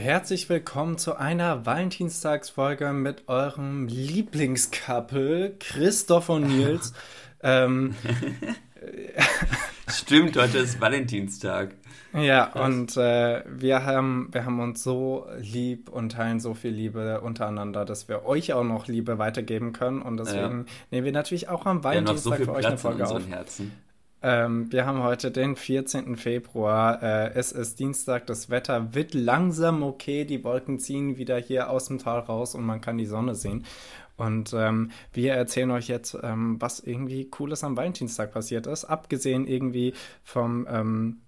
herzlich willkommen zu einer Valentinstagsfolge mit eurem Lieblingscouple Christoph und Nils. ähm, Stimmt, heute ist Valentinstag. Ja, Krass. und äh, wir, haben, wir haben uns so lieb und teilen so viel Liebe untereinander, dass wir euch auch noch Liebe weitergeben können. Und deswegen ja. nehmen wir natürlich auch am Valentinstag so für euch Platz eine Folge auf. Herzen. Ähm, wir haben heute den 14. Februar. Äh, es ist Dienstag. Das Wetter wird langsam okay. Die Wolken ziehen wieder hier aus dem Tal raus und man kann die Sonne sehen. Und ähm, wir erzählen euch jetzt, ähm, was irgendwie Cooles am Valentinstag passiert ist. Abgesehen irgendwie vom ähm,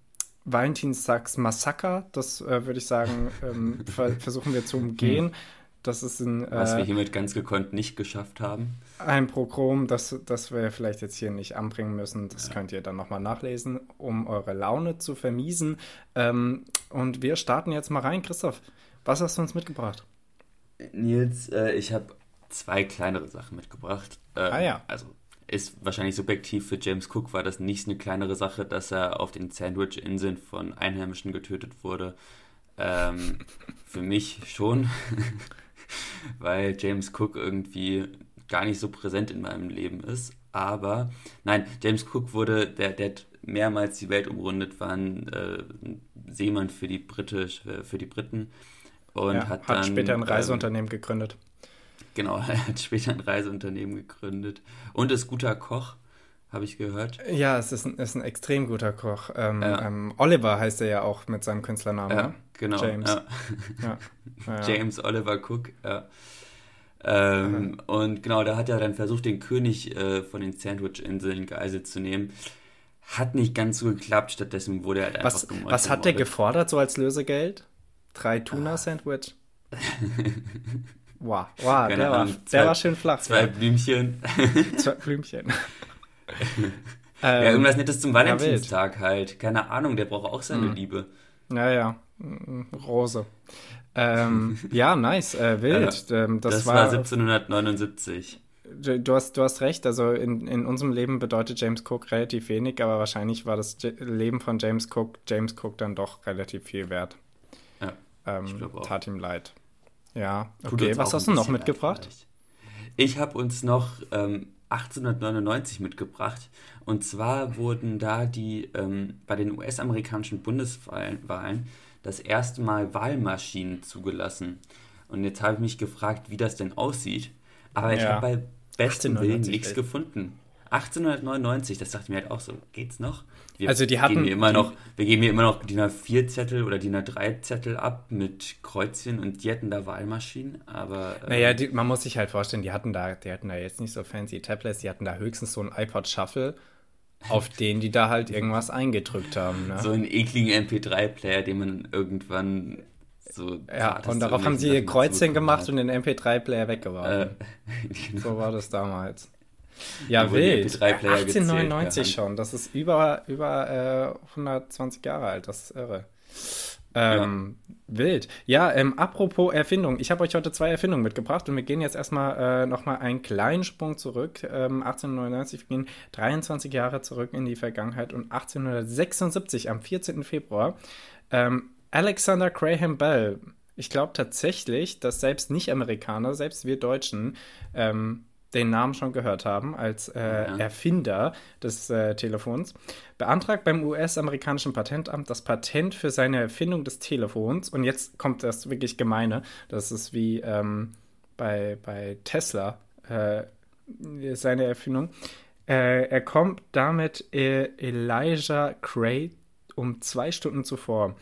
Valentinstags-Massaker. Das äh, würde ich sagen, ähm, ver versuchen wir zu umgehen. Das ist ein, Was wir äh, hiermit ganz gekonnt nicht geschafft haben. Ein Programm, das, das wir vielleicht jetzt hier nicht anbringen müssen. Das ja. könnt ihr dann nochmal nachlesen, um eure Laune zu vermiesen. Ähm, und wir starten jetzt mal rein. Christoph, was hast du uns mitgebracht? Nils, äh, ich habe zwei kleinere Sachen mitgebracht. Äh, ah ja. Also ist wahrscheinlich subjektiv für James Cook war das nicht eine kleinere Sache, dass er auf den Sandwich-Inseln von Einheimischen getötet wurde. Ähm, für mich schon. Weil James Cook irgendwie gar nicht so präsent in meinem Leben ist. Aber nein, James Cook wurde, der, der hat mehrmals die Welt umrundet, war ein äh, Seemann für die, Britisch, äh, für die Briten und ja, hat, hat dann, später ein Reiseunternehmen ähm, gegründet. Genau, er hat später ein Reiseunternehmen gegründet und ist guter Koch, habe ich gehört. Ja, es ist ein, ist ein extrem guter Koch. Ähm, ja. ähm, Oliver heißt er ja auch mit seinem Künstlernamen. Ja, ne? genau. James. Ja. James Oliver Cook, ja. Ähm, und genau, da hat er dann versucht, den König äh, von den Sandwich-Inseln geisel zu nehmen. Hat nicht ganz so geklappt, stattdessen wurde er halt was, einfach Was hat der gefordert, so als Lösegeld? Drei Tuna-Sandwich? wow, wow der, war, der zwei, war schön flach. Zwei ja. Blümchen. zwei Blümchen. Ja, irgendwas Nettes zum Valentinstag halt. Keine Ahnung, der braucht auch seine hm. Liebe. Naja, Rose. Ähm, ja, nice, äh, wild. Ja, ähm, das, das war, war 1779. Du hast, du hast recht, also in, in unserem Leben bedeutet James Cook relativ wenig, aber wahrscheinlich war das Leben von James Cook, James Cook dann doch relativ viel wert. Ja, ähm, tat ihm leid. Ja, okay, was hast du noch mitgebracht? Ich habe uns noch ähm, 1899 mitgebracht. Und zwar wurden da die ähm, bei den US-amerikanischen Bundeswahlen das erste Mal Wahlmaschinen zugelassen. Und jetzt habe ich mich gefragt, wie das denn aussieht. Aber ich ja. habe bei bestem Willen nichts gefunden. 1899, das dachte ich mir halt auch so, geht's noch? Wir also die hatten geben immer noch, wir geben hier immer noch DIN A4 Zettel oder DIN A3 Zettel ab mit Kreuzchen und die hatten da Wahlmaschinen, aber ähm, naja, die, man muss sich halt vorstellen, die hatten da, die hatten da jetzt nicht so fancy Tablets, die hatten da höchstens so ein iPod Shuffle auf den die da halt irgendwas eingedrückt haben. Ne? So einen ekligen MP3-Player, den man irgendwann so. Ja, und darauf haben sie ihr Kreuzchen gemacht und den MP3-Player weggeworfen. Äh, genau. So war das damals. Ja, wild. 1899 gezählt, schon. Das ist über, über äh, 120 Jahre alt. Das ist irre. Ähm, ja. Wild. Ja, ähm, apropos Erfindung. Ich habe euch heute zwei Erfindungen mitgebracht und wir gehen jetzt erstmal äh, nochmal einen kleinen Sprung zurück. Ähm, 1899, wir gehen 23 Jahre zurück in die Vergangenheit und 1876, am 14. Februar, ähm, Alexander Graham Bell. Ich glaube tatsächlich, dass selbst Nicht-Amerikaner, selbst wir Deutschen, ähm, den Namen schon gehört haben, als äh, ja. Erfinder des äh, Telefons, beantragt beim US-amerikanischen Patentamt das Patent für seine Erfindung des Telefons. Und jetzt kommt das wirklich Gemeine. Das ist wie ähm, bei, bei Tesla äh, seine Erfindung. Äh, er kommt damit äh, Elijah Cray um zwei Stunden zuvor,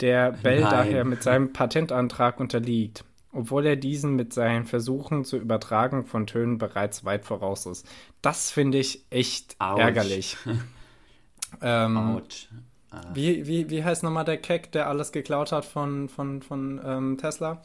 der Bell Nein. daher mit seinem Patentantrag unterliegt obwohl er diesen mit seinen Versuchen zur Übertragung von Tönen bereits weit voraus ist. Das finde ich echt Ouch. ärgerlich. ähm, Ouch. Ah. Wie, wie, wie heißt nochmal der Keck, der alles geklaut hat von, von, von ähm, Tesla?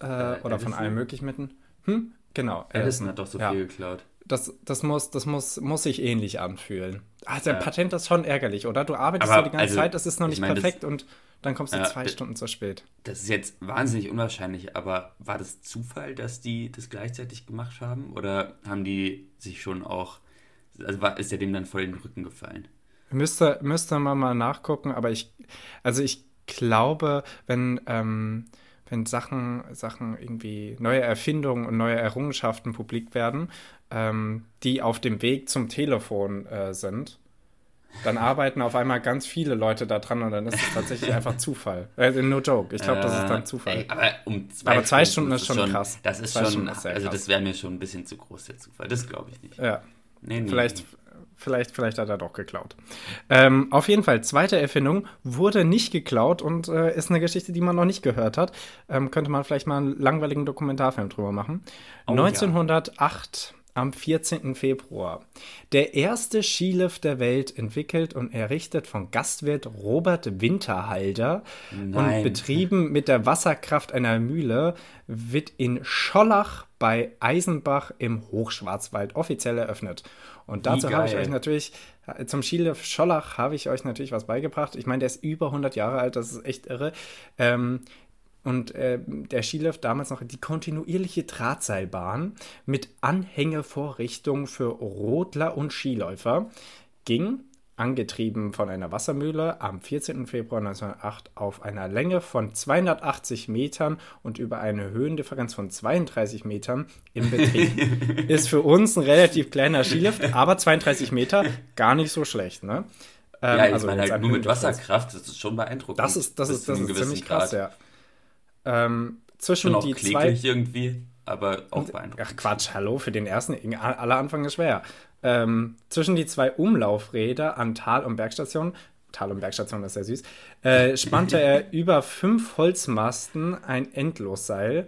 Äh, äh, oder von allen möglichen Mitten? Hm? Genau. Edison hat doch so ja. viel geklaut. Das, das, muss, das muss, muss sich ähnlich anfühlen. Der ja. Patent ist schon ärgerlich, oder? Du arbeitest Aber, so die ganze also, Zeit, es ist noch nicht mein, perfekt und dann kommst du äh, zwei Stunden zu spät. Das ist jetzt wahnsinnig unwahrscheinlich, aber war das Zufall, dass die das gleichzeitig gemacht haben? Oder haben die sich schon auch, also war, ist der dem dann voll in den Rücken gefallen? Müsste, müsste man mal nachgucken, aber ich, also ich glaube, wenn, ähm, wenn Sachen, Sachen irgendwie neue Erfindungen und neue Errungenschaften publik werden, ähm, die auf dem Weg zum Telefon äh, sind, dann arbeiten auf einmal ganz viele Leute da dran und dann ist es tatsächlich einfach Zufall. Äh, no joke. Ich glaube, das ist dann äh, Zufall. Ey, aber um zwei, aber zwei Stunden, Stunden ist schon krass. Das ist zwei schon, ist also das wäre mir schon ein bisschen zu groß, der Zufall. Das glaube ich nicht. Ja. Nee, nee, vielleicht. Vielleicht, vielleicht hat er doch geklaut. Ähm, auf jeden Fall, zweite Erfindung wurde nicht geklaut und äh, ist eine Geschichte, die man noch nicht gehört hat. Ähm, könnte man vielleicht mal einen langweiligen Dokumentarfilm drüber machen. Oh, 1908 ja am 14. Februar. Der erste Skilift der Welt entwickelt und errichtet von Gastwirt Robert Winterhalder Nein. und betrieben mit der Wasserkraft einer Mühle wird in Schollach bei Eisenbach im Hochschwarzwald offiziell eröffnet. Und dazu habe ich euch natürlich, zum Skilift Schollach habe ich euch natürlich was beigebracht. Ich meine, der ist über 100 Jahre alt, das ist echt irre. Ähm, und äh, der Skilift damals noch die kontinuierliche Drahtseilbahn mit Anhängevorrichtung für Rodler und Skiläufer ging, angetrieben von einer Wassermühle, am 14. Februar 1908 auf einer Länge von 280 Metern und über eine Höhendifferenz von 32 Metern im Betrieb. Ist für uns ein relativ kleiner Skilift, aber 32 Meter gar nicht so schlecht, ne? Ähm, ja, ich also meine halt nur mit Wasserkraft, das ist schon beeindruckend. Das ist, das ist, das ist ziemlich krass, Grad. ja. Ähm, zwischen Schon auch die zwei irgendwie, aber auch beeindruckend. Ach Quatsch, hallo, für den ersten, aller Anfang ist schwer. Ähm, zwischen die zwei Umlaufräder an Tal- und Bergstation, Tal- und Bergstation ist sehr süß, äh, spannte er über fünf Holzmasten ein Endlosseil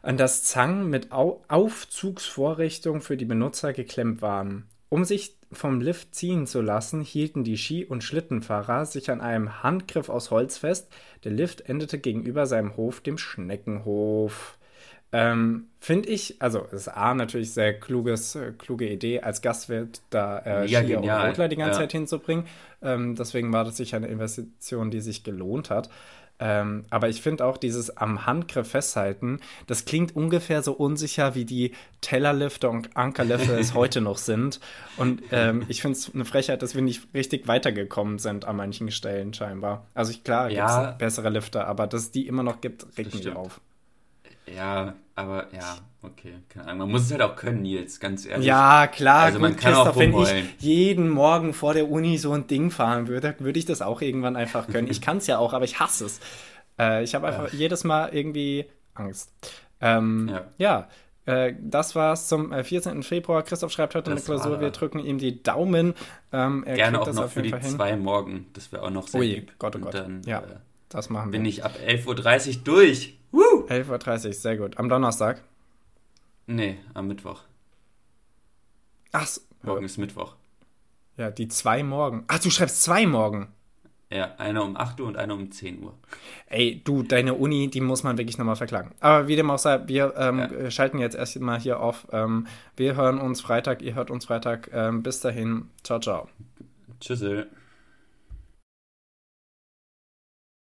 an das Zang mit Au Aufzugsvorrichtung für die Benutzer geklemmt waren. Um sich vom Lift ziehen zu lassen, hielten die Ski- und Schlittenfahrer sich an einem Handgriff aus Holz fest. Der Lift endete gegenüber seinem Hof, dem Schneckenhof. Ähm, Finde ich, also es ist A natürlich sehr kluges, äh, kluge Idee, als Gastwirt da äh, Skier genial. und Rotler die ganze ja. Zeit hinzubringen. Ähm, deswegen war das sicher eine Investition, die sich gelohnt hat. Ähm, aber ich finde auch dieses am Handgriff festhalten, das klingt ungefähr so unsicher, wie die Tellerlifte und Ankerlifte es heute noch sind. Und ähm, ich finde es eine Frechheit, dass wir nicht richtig weitergekommen sind an manchen Stellen scheinbar. Also ich, klar, ja, gibt es bessere Lifte, aber dass es die immer noch gibt, regt mich auf. Ja, aber ja, okay. Keine Ahnung. Man muss es halt auch können, Nils, ganz ehrlich. Ja, klar. Also man kann auch wenn ich jeden Morgen vor der Uni so ein Ding fahren würde, würde ich das auch irgendwann einfach können. Ich kann es ja auch, aber ich hasse es. Äh, ich habe einfach ja. jedes Mal irgendwie Angst. Ähm, ja. ja. Äh, das war's zum äh, 14. Februar. Christoph schreibt heute das eine Klausur. Wir drücken ihm die Daumen. Ähm, Gerne auch noch für die hin. zwei morgen. Das wäre auch noch sehr Ui, lieb. Gott, oh Gott. Dann, ja, äh, das machen wir. Bin ich ab 11.30 Uhr durch. Woo! 11.30 Uhr, sehr gut. Am Donnerstag? Nee, am Mittwoch. Ach, morgen ist Mittwoch. Ja, die zwei morgen. Ach, du schreibst zwei morgen. Ja, einer um 8 Uhr und einer um 10 Uhr. Ey, du, deine Uni, die muss man wirklich nochmal verklagen. Aber wie dem auch sei, wir ähm, ja. schalten jetzt erstmal hier auf. Ähm, wir hören uns Freitag, ihr hört uns Freitag. Ähm, bis dahin, ciao, ciao. Tschüss.